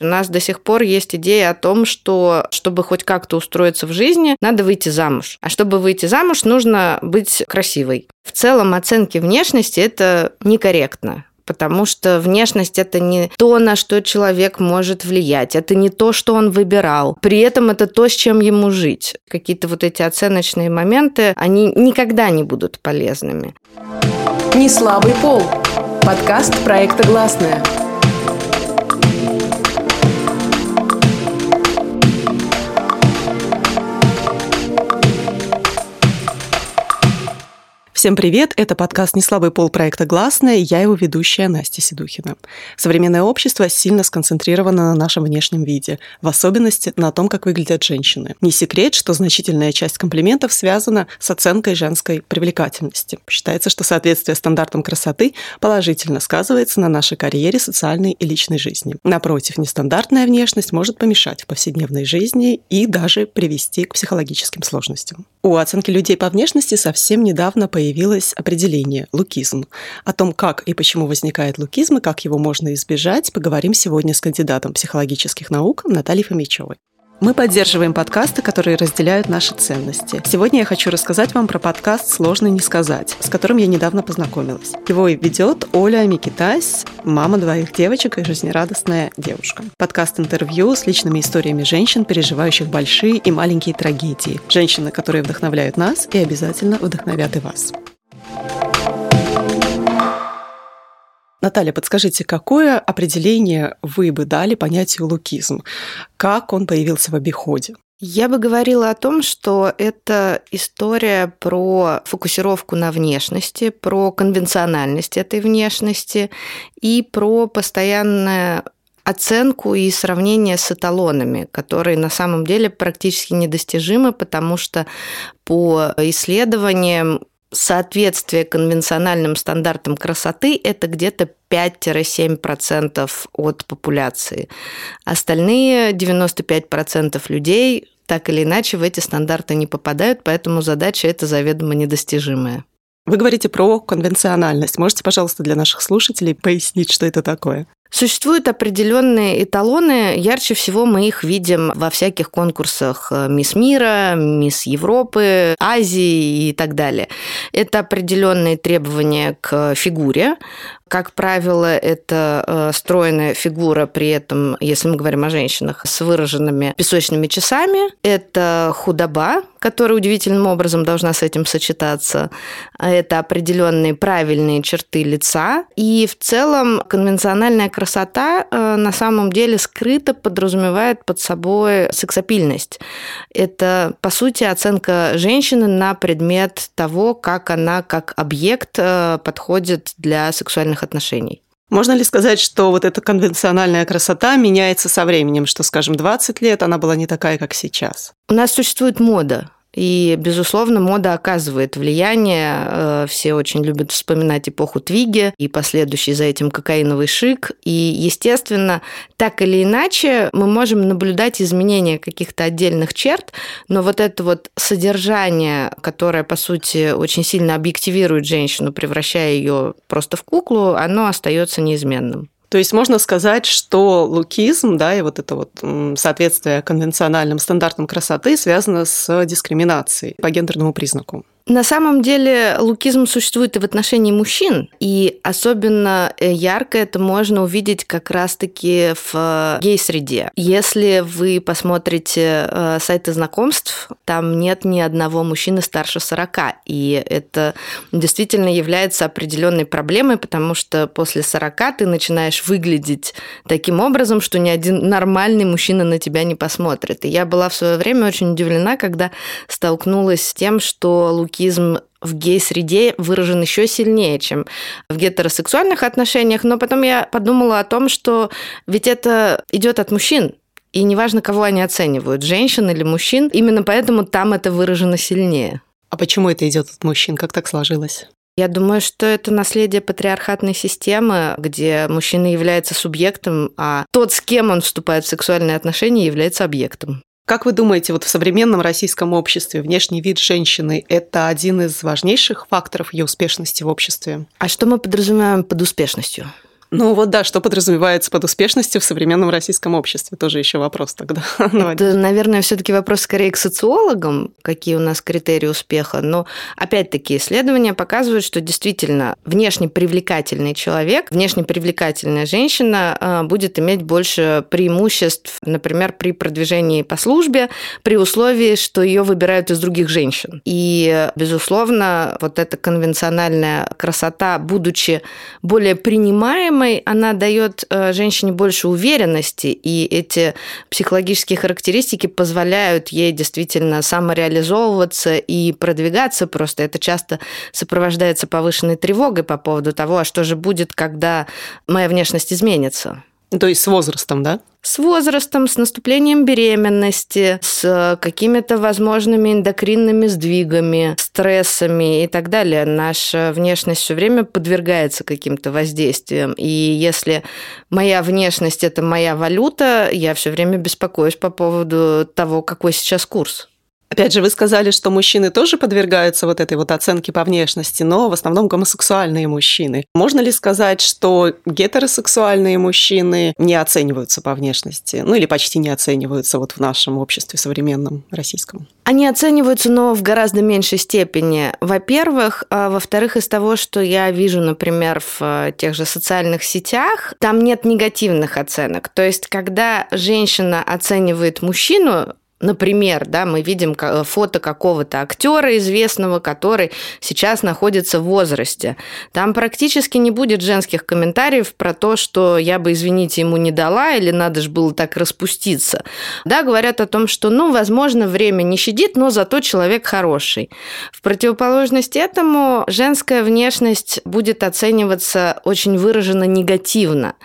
У нас до сих пор есть идея о том, что чтобы хоть как-то устроиться в жизни, надо выйти замуж. А чтобы выйти замуж, нужно быть красивой. В целом оценки внешности это некорректно потому что внешность это не то, на что человек может влиять, это не то, что он выбирал. При этом это то, с чем ему жить. Какие-то вот эти оценочные моменты, они никогда не будут полезными. Не слабый пол. Подкаст проекта «Гласная». Всем привет! Это подкаст «Неслабый пол» проекта «Гласная» я его ведущая Настя Седухина. Современное общество сильно сконцентрировано на нашем внешнем виде, в особенности на том, как выглядят женщины. Не секрет, что значительная часть комплиментов связана с оценкой женской привлекательности. Считается, что соответствие стандартам красоты положительно сказывается на нашей карьере, социальной и личной жизни. Напротив, нестандартная внешность может помешать в повседневной жизни и даже привести к психологическим сложностям. У оценки людей по внешности совсем недавно появилась появилось определение – лукизм. О том, как и почему возникает лукизм и как его можно избежать, поговорим сегодня с кандидатом психологических наук Натальей Фомичевой. Мы поддерживаем подкасты, которые разделяют наши ценности. Сегодня я хочу рассказать вам про подкаст «Сложно не сказать», с которым я недавно познакомилась. Его ведет Оля Микитась, мама двоих девочек и жизнерадостная девушка. Подкаст-интервью с личными историями женщин, переживающих большие и маленькие трагедии. Женщины, которые вдохновляют нас и обязательно вдохновят и вас. Наталья, подскажите, какое определение вы бы дали понятию лукизм? Как он появился в обиходе? Я бы говорила о том, что это история про фокусировку на внешности, про конвенциональность этой внешности и про постоянное оценку и сравнение с эталонами, которые на самом деле практически недостижимы, потому что по исследованиям соответствие конвенциональным стандартам красоты – это где-то 5-7% от популяции. Остальные 95% людей так или иначе в эти стандарты не попадают, поэтому задача эта заведомо недостижимая. Вы говорите про конвенциональность. Можете, пожалуйста, для наших слушателей пояснить, что это такое? Существуют определенные эталоны. Ярче всего мы их видим во всяких конкурсах э, Мисс Мира, Мисс Европы, Азии и так далее. Это определенные требования к фигуре, как правило, это э, стройная фигура, при этом, если мы говорим о женщинах, с выраженными песочными часами. Это худоба, которая удивительным образом должна с этим сочетаться. Это определенные правильные черты лица. И в целом конвенциональная красота э, на самом деле скрыто подразумевает под собой сексапильность. Это, по сути, оценка женщины на предмет того, как она как объект э, подходит для сексуальных сексуальных отношений. Можно ли сказать, что вот эта конвенциональная красота меняется со временем, что, скажем, 20 лет она была не такая, как сейчас? У нас существует мода. И, безусловно, мода оказывает влияние. Э, все очень любят вспоминать эпоху Твиги и последующий за этим кокаиновый шик. И, естественно, так или иначе мы можем наблюдать изменения каких-то отдельных черт, но вот это вот содержание, которое, по сути, очень сильно объективирует женщину, превращая ее просто в куклу, оно остается неизменным. То есть можно сказать, что лукизм, да, и вот это вот соответствие конвенциональным стандартам красоты связано с дискриминацией по гендерному признаку. На самом деле лукизм существует и в отношении мужчин, и особенно э, ярко это можно увидеть как раз-таки в э, гей-среде. Если вы посмотрите э, сайты знакомств, там нет ни одного мужчины старше 40, и это действительно является определенной проблемой, потому что после 40 ты начинаешь выглядеть таким образом, что ни один нормальный мужчина на тебя не посмотрит. И я была в свое время очень удивлена, когда столкнулась с тем, что лукизм лесбиянизм в гей-среде выражен еще сильнее, чем в гетеросексуальных отношениях, но потом я подумала о том, что ведь это идет от мужчин, и неважно, кого они оценивают, женщин или мужчин, именно поэтому там это выражено сильнее. А почему это идет от мужчин? Как так сложилось? Я думаю, что это наследие патриархатной системы, где мужчина является субъектом, а тот, с кем он вступает в сексуальные отношения, является объектом. Как вы думаете, вот в современном российском обществе внешний вид женщины – это один из важнейших факторов ее успешности в обществе? А что мы подразумеваем под успешностью? Ну вот да, что подразумевается под успешностью в современном российском обществе? Тоже еще вопрос тогда. Это, наверное, все-таки вопрос скорее к социологам, какие у нас критерии успеха. Но опять-таки исследования показывают, что действительно внешне привлекательный человек, внешне привлекательная женщина а, будет иметь больше преимуществ, например, при продвижении по службе, при условии, что ее выбирают из других женщин. И, безусловно, вот эта конвенциональная красота, будучи более принимаемой, она дает э, женщине больше уверенности, и эти психологические характеристики позволяют ей действительно самореализовываться и продвигаться. Просто это часто сопровождается повышенной тревогой по поводу того, а что же будет, когда моя внешность изменится. То есть с возрастом, да? С возрастом, с наступлением беременности, с какими-то возможными эндокринными сдвигами, стрессами и так далее. Наша внешность все время подвергается каким-то воздействиям. И если моя внешность это моя валюта, я все время беспокоюсь по поводу того, какой сейчас курс. Опять же, вы сказали, что мужчины тоже подвергаются вот этой вот оценке по внешности, но в основном гомосексуальные мужчины. Можно ли сказать, что гетеросексуальные мужчины не оцениваются по внешности? Ну или почти не оцениваются вот в нашем обществе современном российском? Они оцениваются, но в гораздо меньшей степени. Во-первых, а во-вторых, из того, что я вижу, например, в э, тех же социальных сетях, там нет негативных оценок. То есть, когда женщина оценивает мужчину, Например, да, мы видим фото какого-то актера известного, который сейчас находится в возрасте. Там практически не будет женских комментариев про то, что я бы, извините, ему не дала или надо же было так распуститься. Да, говорят о том, что, ну, возможно, время не щадит, но зато человек хороший. В противоположность этому женская внешность будет оцениваться очень выраженно негативно.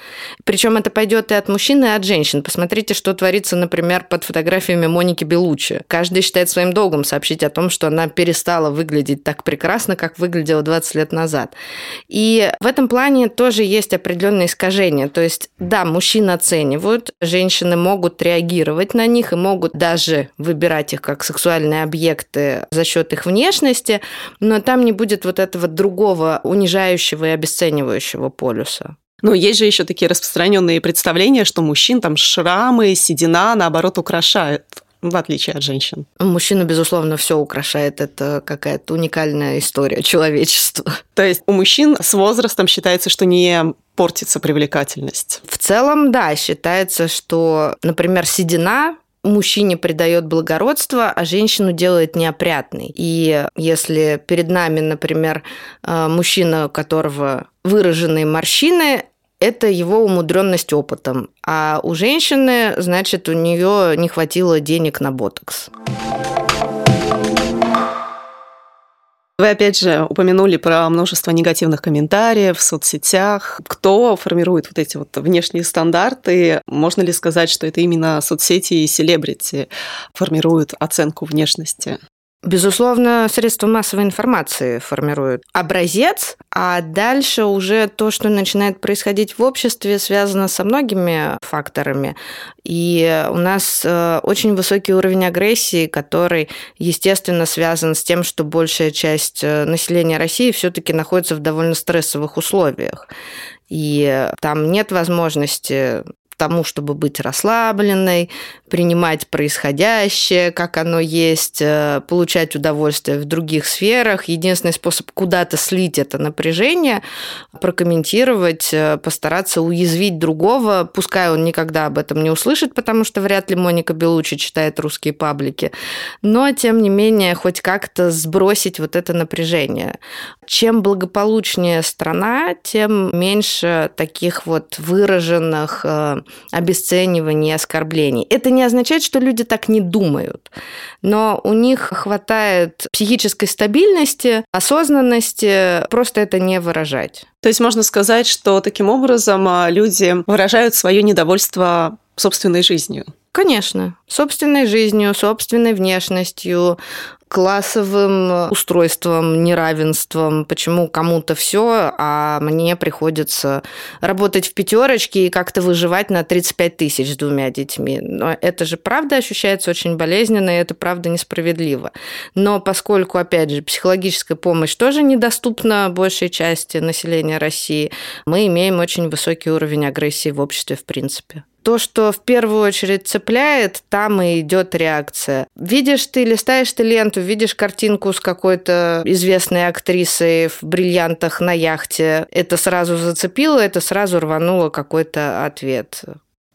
Причем это пойдет и от мужчин, и от женщин. Посмотрите, что творится, например, под фотографиями Моники Моники Белучи. Каждый считает своим долгом сообщить о том, что она перестала выглядеть так прекрасно, как выглядела 20 лет назад. И в этом плане тоже есть определенные искажения. То есть, да, мужчин оценивают, женщины могут реагировать на них и могут даже выбирать их как сексуальные объекты за счет их внешности, но там не будет вот этого другого унижающего и обесценивающего полюса. Но есть же еще такие распространенные представления, что мужчин там шрамы, седина, наоборот, украшают в отличие от женщин. Мужчину, безусловно, все украшает. Это какая-то уникальная история человечества. То есть у мужчин с возрастом считается, что не портится привлекательность. В целом, да, считается, что, например, седина мужчине придает благородство, а женщину делает неопрятной. И если перед нами, например, э, мужчина, у которого выраженные морщины, это его умудренность опытом. А у женщины, значит, у нее не хватило денег на ботокс. Вы опять же упомянули про множество негативных комментариев в соцсетях. Кто формирует вот эти вот внешние стандарты? Можно ли сказать, что это именно соцсети и селебрити формируют оценку внешности? Безусловно, средства массовой информации формируют образец, а дальше уже то, что начинает происходить в обществе, связано со многими факторами. И у нас э, очень высокий уровень агрессии, который, естественно, связан с тем, что большая часть э, населения России все-таки находится в довольно стрессовых условиях. И там нет возможности тому, чтобы быть расслабленной, принимать происходящее, как оно есть, э, получать удовольствие в других сферах. Единственный способ куда-то слить это напряжение, прокомментировать, э, постараться уязвить другого, пускай он никогда об этом не услышит, потому что вряд ли Моника Белучи читает русские паблики, но, тем не менее, хоть как-то сбросить вот это напряжение. Чем благополучнее страна, тем меньше таких вот выраженных э, обесцениваний, оскорблений. Это не означает, что люди так не думают, но у них хватает психической стабильности, осознанности просто это не выражать. То есть можно сказать, что таким образом а, люди выражают свое недовольство собственной жизнью. Конечно. Собственной жизнью, собственной внешностью, классовым устройством, неравенством, почему кому-то все, а мне приходится работать в пятерочке и как-то выживать на 35 тысяч с двумя детьми. Но это же правда ощущается очень болезненно, и это правда несправедливо. Но поскольку, опять же, психологическая помощь тоже недоступна большей части населения России, мы имеем очень высокий уровень агрессии в обществе в принципе то, что в первую очередь цепляет, там и идет реакция. Видишь ты, листаешь ты ленту, видишь картинку с какой-то известной актрисой в бриллиантах на яхте, это сразу зацепило, это сразу рвануло какой-то ответ.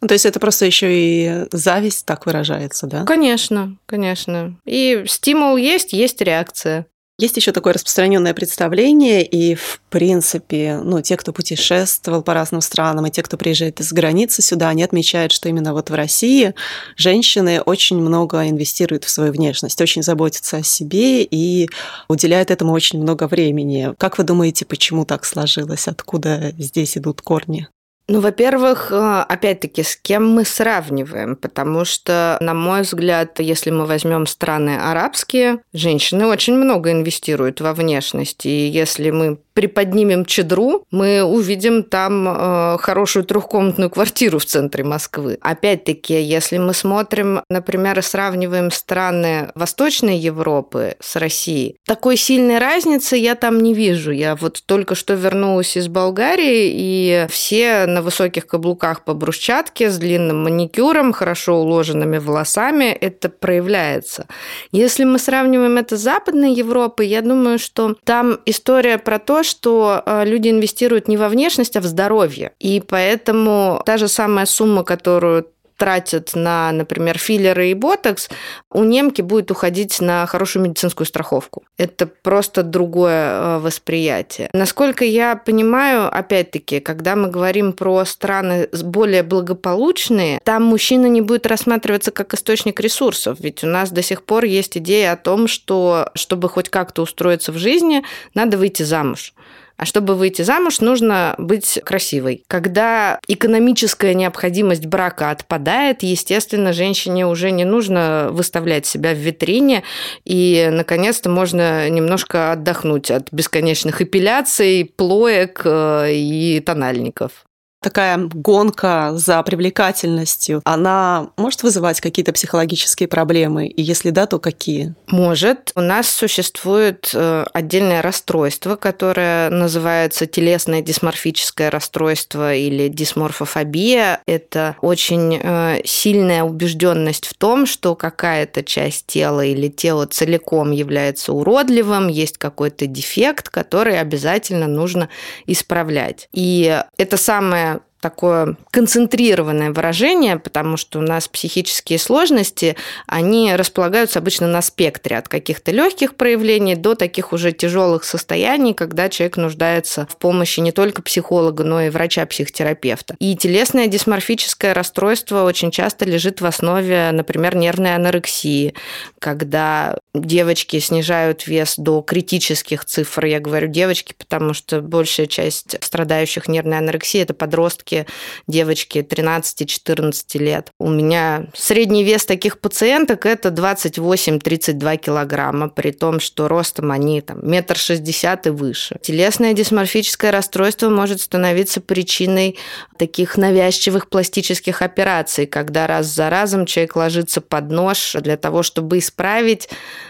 Ну, то есть это просто еще и зависть так выражается, да? Конечно, конечно. И стимул есть, есть реакция. Есть еще такое распространенное представление, и в принципе, ну, те, кто путешествовал по разным странам, и те, кто приезжает из границы сюда, они отмечают, что именно вот в России женщины очень много инвестируют в свою внешность, очень заботятся о себе и уделяют этому очень много времени. Как вы думаете, почему так сложилось? Откуда здесь идут корни? Ну, во-первых, э, опять-таки, с кем мы сравниваем? Потому что, на мой взгляд, если мы возьмем страны арабские, женщины очень много инвестируют во внешность. И если мы приподнимем чедру, мы увидим там э, хорошую трехкомнатную квартиру в центре Москвы. Опять-таки, если мы смотрим, например, и сравниваем страны Восточной Европы с Россией, такой сильной разницы я там не вижу. Я вот только что вернулась из Болгарии, и все на высоких каблуках по брусчатке с длинным маникюром, хорошо уложенными волосами, это проявляется. Если мы сравниваем это с Западной Европой, я думаю, что там история про то, что э, люди инвестируют не во внешность, а в здоровье. И поэтому та же самая сумма, которую тратят на, например, филлеры и ботокс, у немки будет уходить на хорошую медицинскую страховку. Это просто другое э, восприятие. Насколько я понимаю, опять-таки, когда мы говорим про страны более благополучные, там мужчина не будет рассматриваться как источник ресурсов. Ведь у нас до сих пор есть идея о том, что чтобы хоть как-то устроиться в жизни, надо выйти замуж. А чтобы выйти замуж, нужно быть красивой. Когда экономическая необходимость брака отпадает, естественно, женщине уже не нужно выставлять себя в витрине, и, наконец-то, можно немножко отдохнуть от бесконечных эпиляций, плоек э, и тональников такая гонка за привлекательностью, она может вызывать какие-то психологические проблемы? И если да, то какие? Может. У нас существует э, отдельное расстройство, которое называется телесное дисморфическое расстройство или дисморфофобия. Это очень э, сильная убежденность в том, что какая-то часть тела или тело целиком является уродливым, есть какой-то дефект, который обязательно нужно исправлять. И это самое такое концентрированное выражение, потому что у нас психические сложности, они располагаются обычно на спектре от каких-то легких проявлений до таких уже тяжелых состояний, когда человек нуждается в помощи не только психолога, но и врача-психотерапевта. И телесное дисморфическое расстройство очень часто лежит в основе, например, нервной анорексии, когда девочки снижают вес до критических цифр. Я говорю девочки, потому что большая часть страдающих нервной анорексией – это подростки, девочки 13-14 лет. У меня средний вес таких пациенток это 28-32 килограмма, при том, что ростом они там метр шестьдесят и выше. Телесное дисморфическое расстройство может становиться причиной таких навязчивых пластических операций, когда раз за разом человек ложится под нож для того, чтобы исправить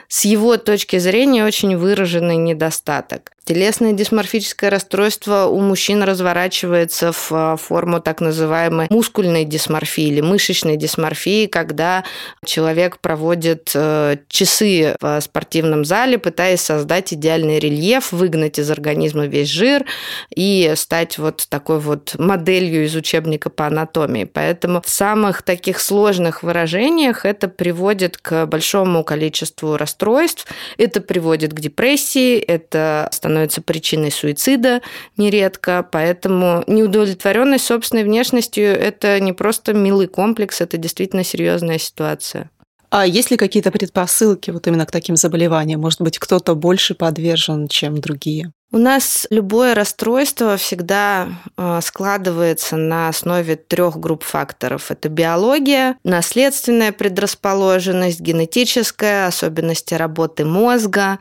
с его точки зрения очень выраженный недостаток. Телесное дисморфическое расстройство у мужчин разворачивается в а, форму так называемой мускульной дисморфии или мышечной дисморфии, когда человек проводит э, часы в спортивном зале, пытаясь создать идеальный рельеф, выгнать из организма весь жир и стать вот такой вот моделью из учебника по анатомии. Поэтому в самых таких сложных выражениях это приводит к большому количеству расстройств, это приводит к депрессии, это становится становится причиной суицида нередко, поэтому неудовлетворенность собственной внешностью – это не просто милый комплекс, это действительно серьезная ситуация. А есть ли какие-то предпосылки вот именно к таким заболеваниям? Может быть, кто-то больше подвержен, чем другие? У нас любое расстройство всегда э, складывается на основе трех групп факторов. Это биология, наследственная предрасположенность, генетическая, особенности работы мозга,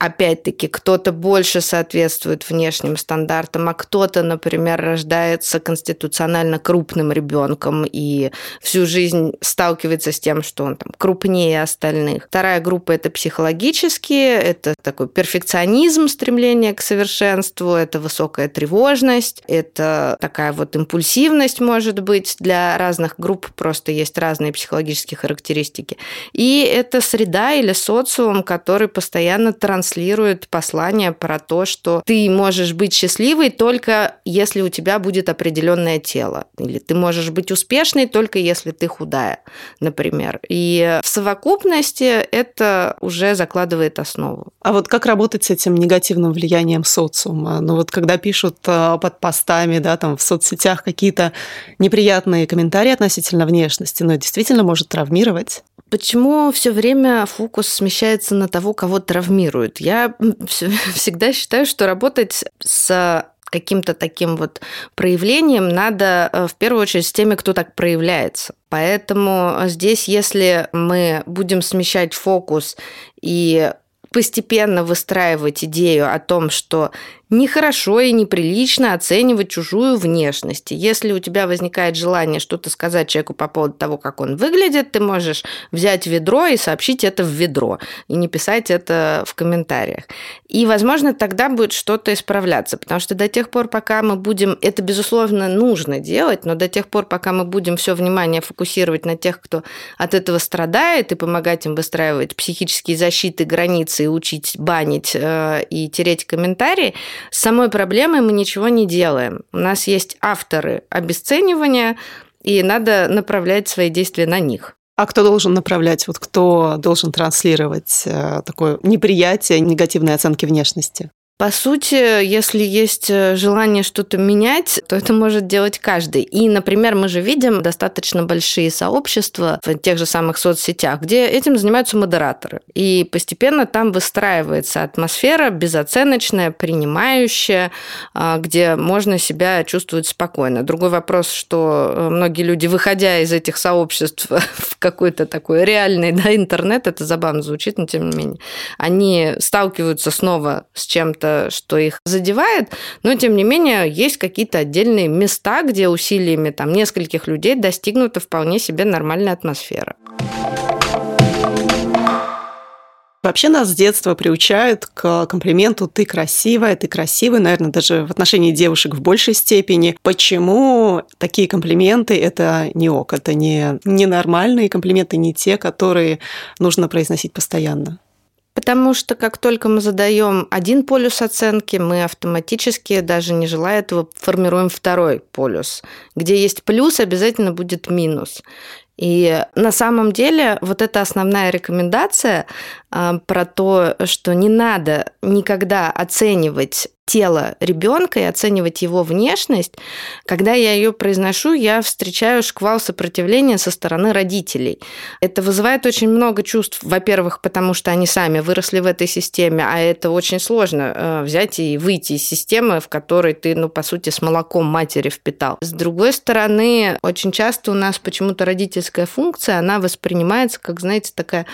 опять-таки, кто-то больше соответствует внешним стандартам, а кто-то, например, рождается конституционально крупным ребенком и всю жизнь сталкивается с тем, что он там крупнее остальных. Вторая группа – это психологические, это такой перфекционизм, стремление к совершенству, это высокая тревожность, это такая вот импульсивность, может быть, для разных групп просто есть разные психологические характеристики. И это среда или социум, который постоянно транслирует транслирует послание про то, что ты можешь быть счастливой только если у тебя будет определенное тело. Или ты можешь быть успешной только если ты худая, например. И в совокупности это уже закладывает основу. А вот как работать с этим негативным влиянием социума? Ну вот когда пишут э, под постами, да, там в соцсетях какие-то неприятные комментарии относительно внешности, но ну, действительно может травмировать. Почему все время фокус смещается на того, кого травмируют? Я всегда считаю, что работать с каким-то таким вот проявлением надо э, в первую очередь с теми, кто так проявляется. Поэтому здесь, если мы будем смещать фокус и постепенно выстраивать идею о том, что Нехорошо и неприлично оценивать чужую внешность. Если у тебя возникает желание что-то сказать человеку по поводу того, как он выглядит, ты можешь взять ведро и сообщить это в ведро, и не писать это в комментариях. И, возможно, тогда будет что-то исправляться, потому что до тех пор, пока мы будем, это, безусловно, нужно делать, но до тех пор, пока мы будем все внимание фокусировать на тех, кто от этого страдает, и помогать им выстраивать психические защиты, границы, и учить банить э, и тереть комментарии, с самой проблемой мы ничего не делаем. У нас есть авторы обесценивания, и надо направлять свои действия на них. А кто должен направлять? Вот кто должен транслировать э, такое неприятие, негативные оценки внешности? По сути, если есть э, желание что-то менять, то это может делать каждый. И, например, мы же видим достаточно большие сообщества в тех же самых соцсетях, где этим занимаются модераторы. И постепенно там выстраивается атмосфера безоценочная, принимающая, а, где можно себя чувствовать спокойно. Другой вопрос, что э, многие люди, выходя из этих сообществ в какой-то такой реальный да, интернет, это забавно звучит, но тем не менее, они сталкиваются снова с чем-то что их задевает, но тем не менее есть какие-то отдельные места, где усилиями там нескольких людей достигнута вполне себе нормальная атмосфера. Вообще нас с детства приучают к комплименту «ты красивая», «ты красивый», наверное, даже в отношении девушек в большей степени. Почему такие комплименты – это не ок, это не ненормальные комплименты, не те, которые нужно произносить постоянно? Потому что как только мы задаем один полюс оценки, мы автоматически, даже не желая этого, формируем второй полюс. Где есть плюс, обязательно будет минус. И на самом деле вот эта основная рекомендация э, про то, что не надо никогда оценивать тело ребенка и оценивать его внешность, когда я ее произношу, я встречаю шквал сопротивления со стороны родителей. Это вызывает очень много чувств. Во-первых, потому что они сами выросли в этой системе, а это очень сложно э, взять и выйти из системы, в которой ты, ну, по сути, с молоком матери впитал. С другой стороны, очень часто у нас почему-то родительская функция, она воспринимается как, знаете, такая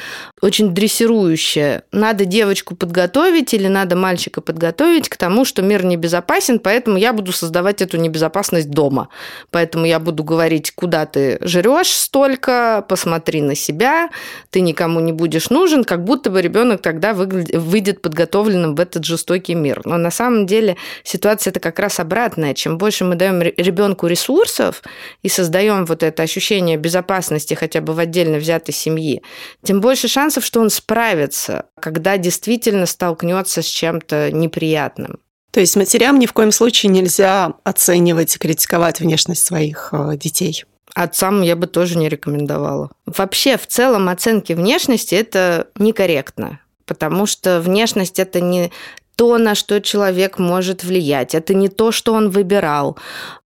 очень дрессирующая. Надо девочку подготовить или надо мальчика подготовить к тому, что мир небезопасен, поэтому я буду создавать эту небезопасность дома. Поэтому я буду говорить, куда ты жрешь столько, посмотри на себя, ты никому не будешь нужен, как будто бы ребенок тогда выйдет подготовленным в этот жестокий мир. Но на самом деле ситуация это как раз обратная. Чем больше мы даем ребенку ресурсов и создаем вот это ощущение безопасности хотя бы в отдельно взятой семьи, тем больше шансов, что он справится, когда действительно столкнется с чем-то неприятным. То есть матерям ни в коем случае нельзя оценивать и критиковать внешность своих э, детей. Отцам я бы тоже не рекомендовала. Вообще, в целом, оценки внешности – это некорректно, потому что внешность – это не то, на что человек может влиять. Это не то, что он выбирал.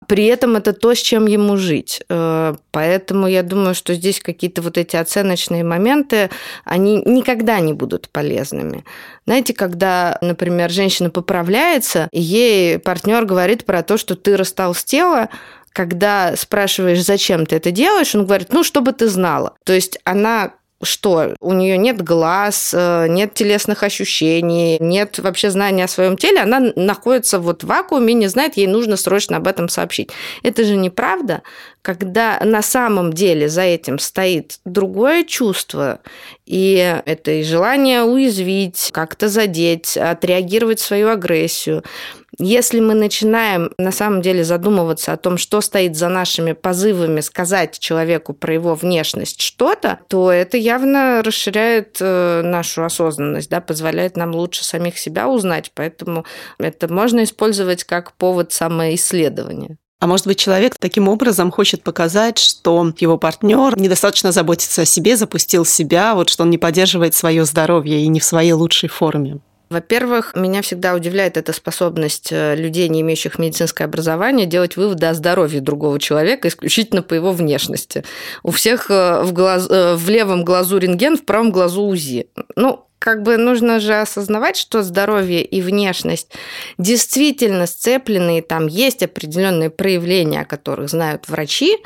При этом это то, с чем ему жить. Э, поэтому я думаю, что здесь какие-то вот эти оценочные моменты, они никогда не будут полезными. Знаете, когда, например, женщина поправляется, ей партнер говорит про то, что ты растолстела, когда спрашиваешь, зачем ты это делаешь, он говорит, ну, чтобы ты знала. То есть она что у нее нет глаз, э, нет телесных ощущений, нет вообще знания о своем теле, она находится вот в вакууме, не знает, ей нужно срочно об этом сообщить. Это же неправда, когда на самом деле за этим стоит другое чувство, и это и желание уязвить, как-то задеть, отреагировать свою агрессию. Если мы начинаем на самом деле задумываться о том, что стоит за нашими позывами сказать человеку про его внешность что-то, то это явно расширяет э, нашу осознанность, да, позволяет нам лучше самих себя узнать, поэтому это можно использовать как повод самоисследования. А может быть, человек таким образом хочет показать, что его партнер недостаточно заботится о себе, запустил себя, вот что он не поддерживает свое здоровье и не в своей лучшей форме. Во-первых, меня всегда удивляет эта способность э, людей, не имеющих медицинское образование, делать выводы о здоровье другого человека исключительно по его внешности. У всех э, в, глаз... Э, в левом глазу рентген, в правом глазу УЗИ. Ну, как бы нужно же осознавать, что здоровье и внешность действительно сцеплены, и там есть определенные проявления, о которых знают врачи,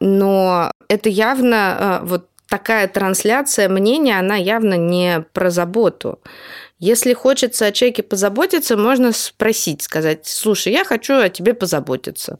но это явно вот такая трансляция мнения, она явно не про заботу. Если хочется о человеке позаботиться, можно спросить, сказать, слушай, я хочу о тебе позаботиться.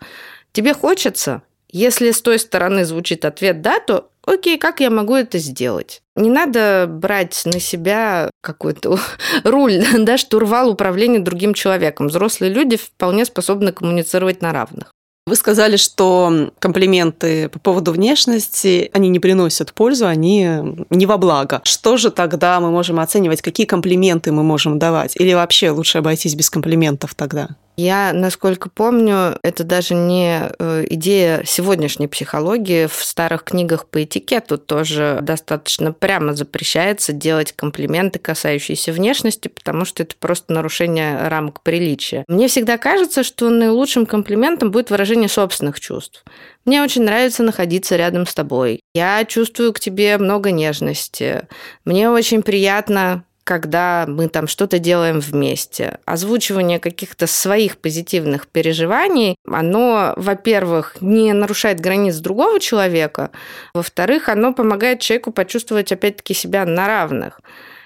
Тебе хочется? Если с той стороны звучит ответ «да», то окей, как я могу это сделать? Не надо брать на себя какой-то руль, да, штурвал управления другим человеком. Взрослые люди вполне способны коммуницировать на равных. Вы сказали, что комплименты по поводу внешности, они не приносят пользу, они не во благо. Что же тогда мы можем оценивать, какие комплименты мы можем давать? Или вообще лучше обойтись без комплиментов тогда? Я, насколько помню, это даже не э, идея сегодняшней психологии. В старых книгах по этикету тоже достаточно прямо запрещается делать комплименты, касающиеся внешности, потому что это просто нарушение рамок приличия. Мне всегда кажется, что наилучшим комплиментом будет выражение собственных чувств. Мне очень нравится находиться рядом с тобой. Я чувствую к тебе много нежности. Мне очень приятно когда мы там что-то делаем вместе. Озвучивание каких-то своих позитивных переживаний, оно, во-первых, не нарушает границ другого человека, во-вторых, оно помогает человеку почувствовать, опять-таки, себя на равных.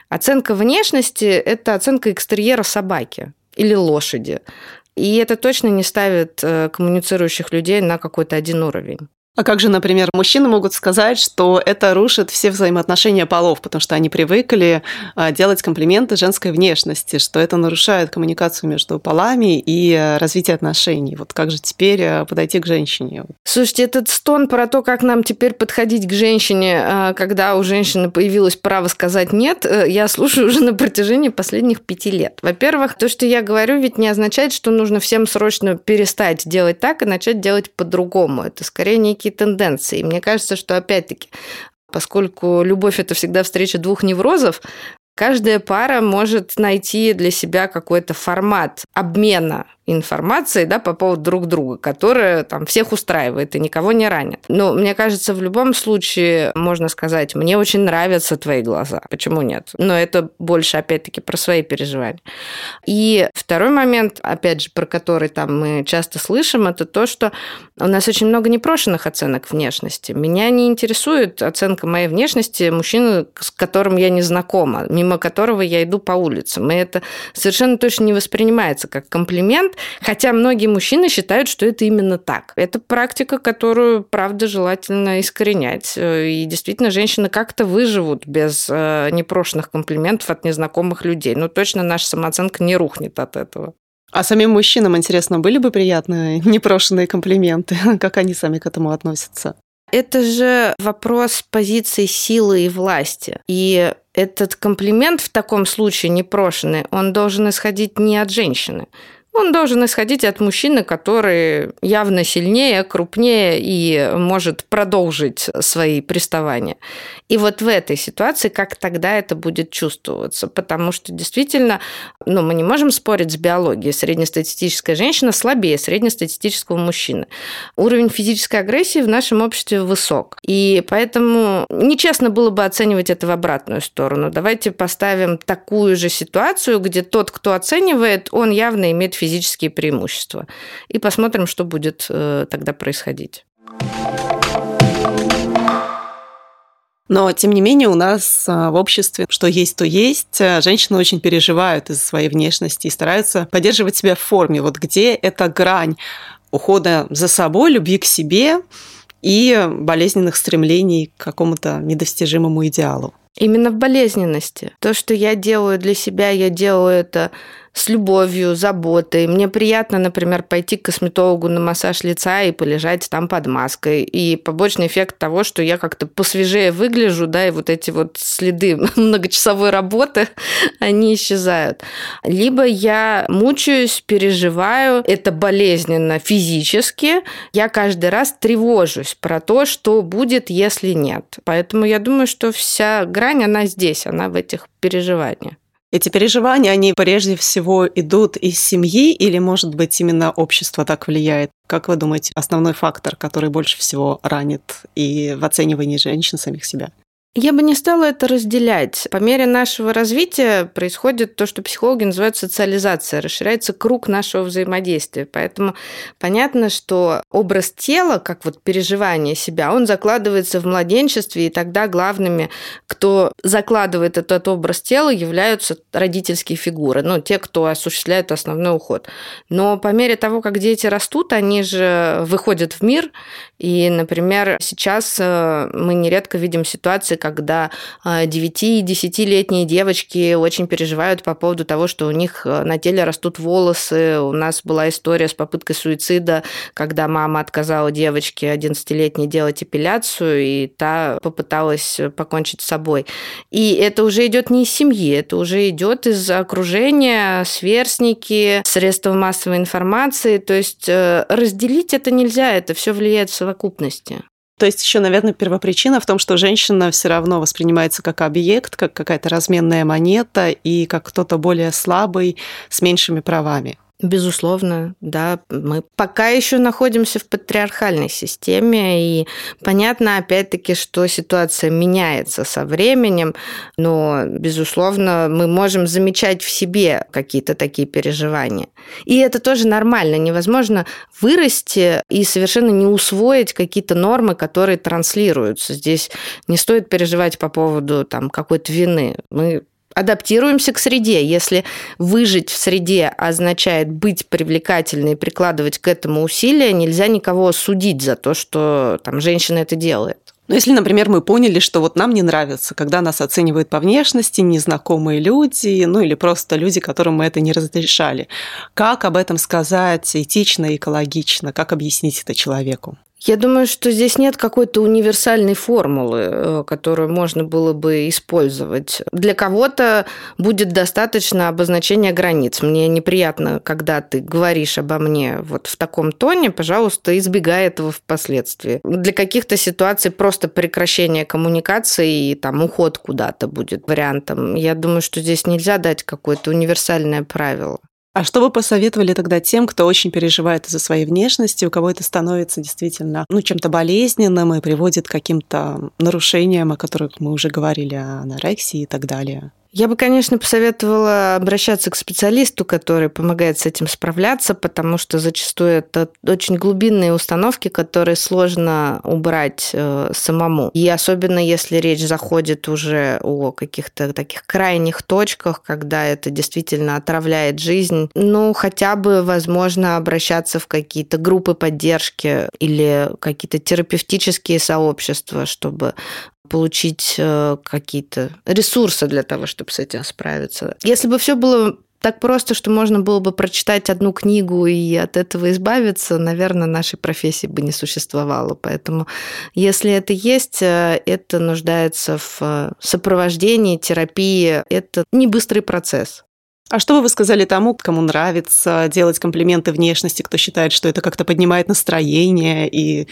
Оценка внешности – это оценка экстерьера собаки или лошади. И это точно не ставит э, коммуницирующих людей на какой-то один уровень. А как же, например, мужчины могут сказать, что это рушит все взаимоотношения полов, потому что они привыкли а, делать комплименты женской внешности, что это нарушает коммуникацию между полами и а, развитие отношений. Вот как же теперь а, подойти к женщине? Слушайте, этот стон про то, как нам теперь подходить к женщине, когда у женщины появилось право сказать «нет», э, я слушаю уже на протяжении последних пяти лет. Во-первых, то, что я говорю, ведь не означает, что нужно всем срочно перестать делать так и начать делать по-другому. Это скорее некий некие тенденции. Мне кажется, что опять-таки поскольку любовь это всегда встреча двух неврозов, каждая пара может найти для себя какой-то формат обмена информации да, по поводу друг друга, которая там всех устраивает и никого не ранит. Но мне кажется, в любом случае можно сказать, мне очень нравятся твои глаза. Почему нет? Но это больше, опять-таки, про свои переживания. И второй момент, опять же, про который там мы часто слышим, это то, что у нас очень много непрошенных оценок внешности. Меня не интересует оценка моей внешности мужчины, с которым я не знакома, мимо которого я иду по улице. Мы это совершенно точно не воспринимается как комплимент, хотя многие мужчины считают, что это именно так. Это практика, которую, правда, желательно искоренять. И действительно, женщины как-то выживут без э, непрошенных комплиментов от незнакомых людей. Но точно наша самооценка не рухнет от этого. А самим мужчинам, интересно, были бы приятные непрошенные комплименты? Как они сами к этому относятся? Это же вопрос позиции силы и власти. И этот комплимент в таком случае непрошенный, он должен исходить не от женщины. Он должен исходить от мужчины, который явно сильнее, крупнее и может продолжить свои приставания. И вот в этой ситуации как тогда это будет чувствоваться? Потому что действительно, ну, мы не можем спорить с биологией. Среднестатистическая женщина слабее среднестатистического мужчины. Уровень физической агрессии в нашем обществе высок. И поэтому нечестно было бы оценивать это в обратную сторону. Давайте поставим такую же ситуацию, где тот, кто оценивает, он явно имеет физическую физические преимущества. И посмотрим, что будет э, тогда происходить. Но, тем не менее, у нас а, в обществе, что есть, то есть, а, женщины очень переживают из-за своей внешности и стараются поддерживать себя в форме. Вот где эта грань ухода за собой, любви к себе и болезненных стремлений к какому-то недостижимому идеалу? Именно в болезненности. То, что я делаю для себя, я делаю это с любовью, заботой. Мне приятно, например, пойти к косметологу на массаж лица и полежать там под маской. И побочный эффект того, что я как-то посвежее выгляжу, да, и вот эти вот следы многочасовой работы, они исчезают. Либо я мучаюсь, переживаю, это болезненно физически, я каждый раз тревожусь про то, что будет, если нет. Поэтому я думаю, что вся грань, она здесь, она в этих переживаниях. Эти переживания, они прежде всего идут из семьи или, может быть, именно общество так влияет? Как вы думаете, основной фактор, который больше всего ранит и в оценивании женщин самих себя? Я бы не стала это разделять. По мере нашего развития происходит то, что психологи называют социализация, расширяется круг нашего взаимодействия. Поэтому понятно, что образ тела, как вот переживание себя, он закладывается в младенчестве, и тогда главными, кто закладывает этот образ тела, являются родительские фигуры, ну, те, кто осуществляет основной уход. Но по мере того, как дети растут, они же выходят в мир, и, например, сейчас э, мы нередко видим ситуации, когда 9-10-летние а, девочки очень переживают по поводу того, что у них э, на теле растут волосы. У нас была история с попыткой суицида, когда мама отказала девочке 11-летней делать эпиляцию, и та попыталась покончить с собой. И это уже идет не из семьи, это уже идет из окружения, сверстники, средства массовой информации. То есть э, разделить это нельзя, это все влияет в совокупности. То есть еще, наверное, первопричина в том, что женщина все равно воспринимается как объект, как какая-то разменная монета и как кто-то более слабый с меньшими правами. Безусловно, да. Мы пока еще находимся в патриархальной системе, и понятно, опять-таки, что ситуация меняется со временем, но, безусловно, мы можем замечать в себе какие-то такие переживания. И это тоже нормально. Невозможно вырасти и совершенно не усвоить какие-то нормы, которые транслируются. Здесь не стоит переживать по поводу там, какой-то вины. Мы адаптируемся к среде. Если выжить в среде означает быть привлекательной и прикладывать к этому усилия, нельзя никого судить за то, что там женщина это делает. Но если, например, мы поняли, что вот нам не нравится, когда нас оценивают по внешности незнакомые люди, ну или просто люди, которым мы это не разрешали, как об этом сказать этично и экологично, как объяснить это человеку? Я думаю, что здесь нет какой-то универсальной формулы, э, которую можно было бы использовать. Для кого-то будет достаточно обозначения границ. Мне неприятно, когда ты говоришь обо мне вот в таком тоне, пожалуйста, избегай этого впоследствии. Для каких-то ситуаций просто прекращение коммуникации и там уход куда-то будет вариантом. Я думаю, что здесь нельзя дать какое-то универсальное правило. А что вы посоветовали тогда тем, кто очень переживает из-за своей внешности, у кого это становится действительно ну, чем-то болезненным и приводит к каким-то нарушениям, о которых мы уже говорили, анорексии и так далее? Я бы, конечно, посоветовала обращаться к специалисту, который помогает с этим справляться, потому что зачастую это очень глубинные установки, которые сложно убрать э, самому. И особенно если речь заходит уже о каких-то таких крайних точках, когда это действительно отравляет жизнь, ну, хотя бы, возможно, обращаться в какие-то группы поддержки или какие-то терапевтические сообщества, чтобы получить э, какие-то ресурсы для того, чтобы с этим справиться. Если бы все было так просто, что можно было бы прочитать одну книгу и от этого избавиться, наверное, нашей профессии бы не существовало. Поэтому, если это есть, э, это нуждается в э, сопровождении, терапии. Это не быстрый процесс. А что бы вы сказали тому, кому нравится делать комплименты внешности, кто считает, что это как-то поднимает настроение и,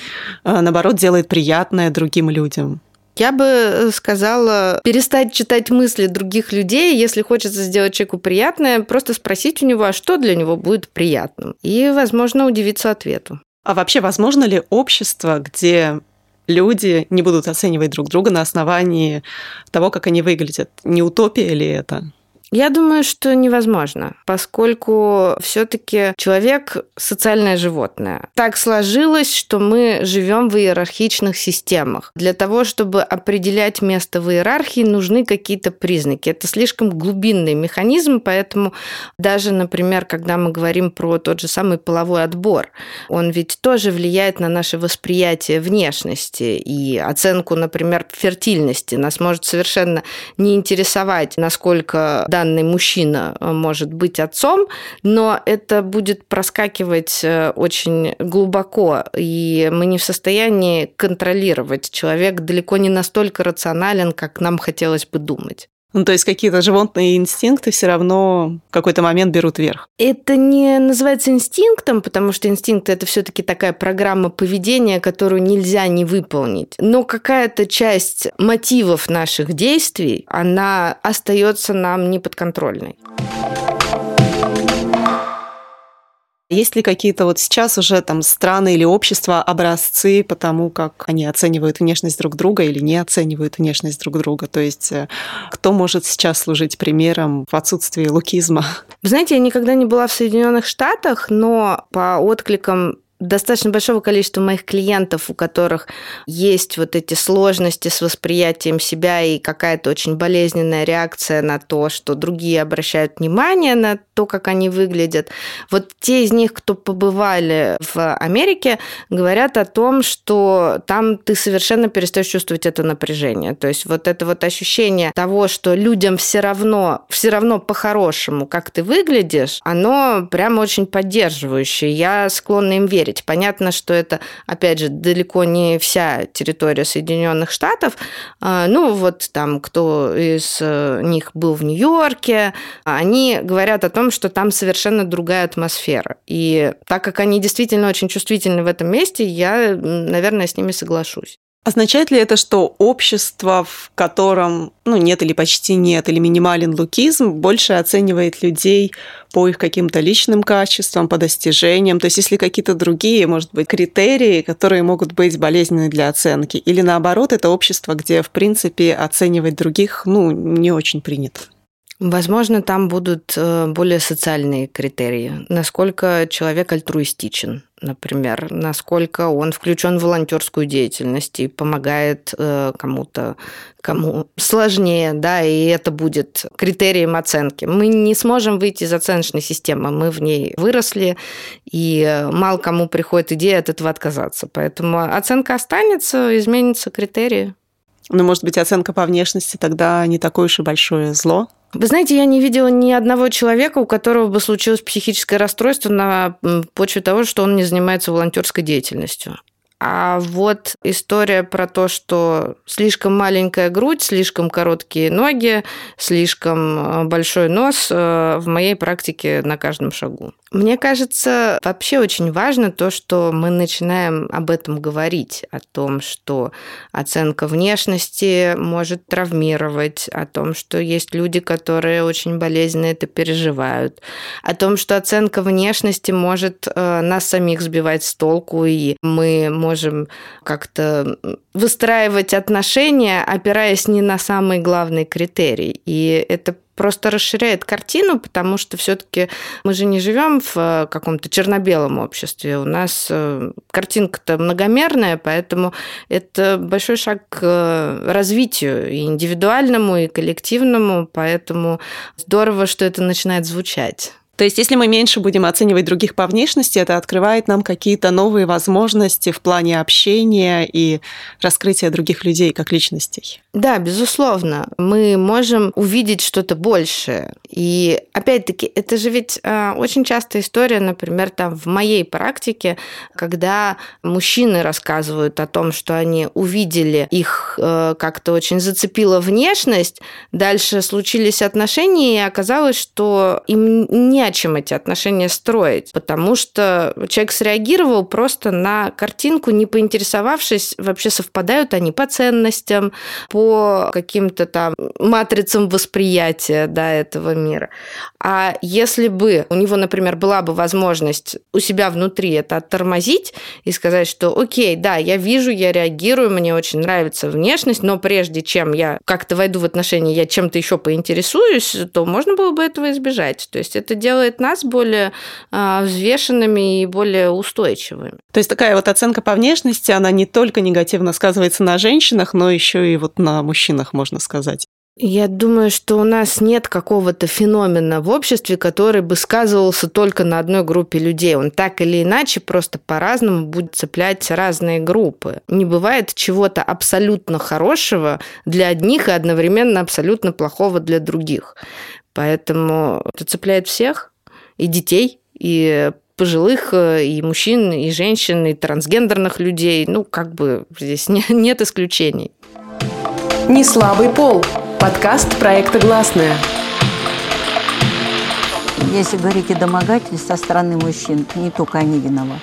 наоборот, делает приятное другим людям? Я бы э, сказала перестать читать мысли других людей, если хочется сделать человеку приятное, просто спросить у него, а что для него будет приятным. И, возможно, удивиться ответу. А вообще, возможно ли общество, где люди не будут оценивать друг друга на основании того, как они выглядят? Не утопия ли это? Я думаю, что невозможно, поскольку все-таки человек социальное животное. Так сложилось, что мы живем в иерархичных системах. Для того, чтобы определять место в иерархии, нужны какие-то признаки. Это слишком глубинный механизм, поэтому даже, например, когда мы говорим про тот же самый половой отбор, он ведь тоже влияет на наше восприятие внешности и оценку, например, фертильности. Нас может совершенно не интересовать, насколько данный данный мужчина э, может быть отцом, но это будет проскакивать э, очень глубоко, и мы не в состоянии контролировать. Человек далеко не настолько рационален, как нам хотелось бы думать. Ну, то есть какие-то животные инстинкты все равно в какой-то момент берут верх. Это не называется инстинктом, потому что инстинкт это все-таки такая программа поведения, которую нельзя не выполнить. Но какая-то часть мотивов наших действий, она остается нам неподконтрольной. Есть ли какие-то вот сейчас уже там страны или общества образцы по тому, как они оценивают внешность друг друга или не оценивают внешность друг друга? То есть э, кто может сейчас служить примером в отсутствии лукизма? Вы знаете, я никогда не была в Соединенных Штатах, но по откликам достаточно большого количества моих клиентов, у которых есть вот эти сложности с восприятием себя и какая-то очень болезненная реакция на то, что другие обращают внимание на то, как они выглядят. Вот те из них, кто побывали в Америке, говорят о том, что там ты совершенно перестаешь чувствовать это напряжение. То есть вот это вот ощущение того, что людям все равно, все равно по-хорошему, как ты выглядишь, оно прямо очень поддерживающее. Я склонна им верить верить. Понятно, что это, опять же, далеко не вся территория Соединенных Штатов. А, ну, вот там, кто из э, них был в Нью-Йорке, они говорят о том, что там совершенно другая атмосфера. И так как они действительно очень чувствительны в этом месте, я, наверное, с ними соглашусь. Означает ли это, что общество, в котором ну, нет или почти нет, или минимален лукизм, больше оценивает людей по их каким-то личным качествам, по достижениям? То есть если какие-то другие, может быть, критерии, которые могут быть болезненны для оценки? Или наоборот, это общество, где, в принципе, оценивать других ну, не очень принято? Возможно, там будут э, более социальные критерии. Насколько человек альтруистичен, например, насколько он включен в волонтерскую деятельность и помогает э, кому-то, кому сложнее, да, и это будет критерием оценки. Мы не сможем выйти из оценочной системы, мы в ней выросли, и мало кому приходит идея от этого отказаться. Поэтому оценка останется, изменятся критерии. Ну, может быть, оценка по внешности тогда не такое уж и большое зло? Вы знаете, я не видела ни одного человека, у которого бы случилось психическое расстройство на почве того, что он не занимается волонтерской деятельностью. А вот история про то, что слишком маленькая грудь, слишком короткие ноги, слишком э, большой нос э, в моей практике на каждом шагу. Мне кажется, вообще очень важно то, что мы начинаем об этом говорить, о том, что оценка внешности может травмировать, о том, что есть люди, которые очень болезненно это переживают, о том, что оценка внешности может э, нас самих сбивать с толку, и мы можем как-то выстраивать отношения, опираясь не на самый главный критерий. И это просто расширяет картину, потому что все-таки мы же не живем в э, каком-то черно-белом обществе. У нас э, картинка-то многомерная, поэтому это большой шаг к э, развитию и индивидуальному, и коллективному, поэтому здорово, что это начинает звучать. То есть, если мы меньше будем оценивать других по внешности, это открывает нам какие-то новые возможности в плане общения и раскрытия других людей как личностей. Да, безусловно. Мы можем увидеть что-то большее. И опять-таки, это же ведь э, очень частая история, например, там в моей практике, когда мужчины рассказывают о том, что они увидели, их э, как-то очень зацепила внешность, дальше случились отношения, и оказалось, что им не чем эти отношения строить, потому что человек среагировал просто на картинку, не поинтересовавшись, вообще совпадают они по ценностям, по каким-то там матрицам восприятия да, этого мира. А если бы у него, например, была бы возможность у себя внутри это оттормозить и сказать, что окей, да, я вижу, я реагирую, мне очень нравится внешность, но прежде чем я как-то войду в отношения, я чем-то еще поинтересуюсь, то можно было бы этого избежать. То есть это делает нас более а, взвешенными и более устойчивыми. То есть такая вот оценка по внешности, она не только негативно сказывается на женщинах, но еще и вот на мужчинах, можно сказать. Я думаю, что у нас нет какого-то феномена в обществе, который бы сказывался только на одной группе людей. Он так или иначе просто по-разному будет цеплять разные группы. Не бывает чего-то абсолютно хорошего для одних и одновременно абсолютно плохого для других. Поэтому это цепляет всех, и детей, и пожилых, и мужчин, и женщин, и трансгендерных людей. Ну, как бы здесь нет исключений. Не слабый пол. Подкаст проекта «Гласная». Если говорить о домогательстве со стороны мужчин, не только они виноваты.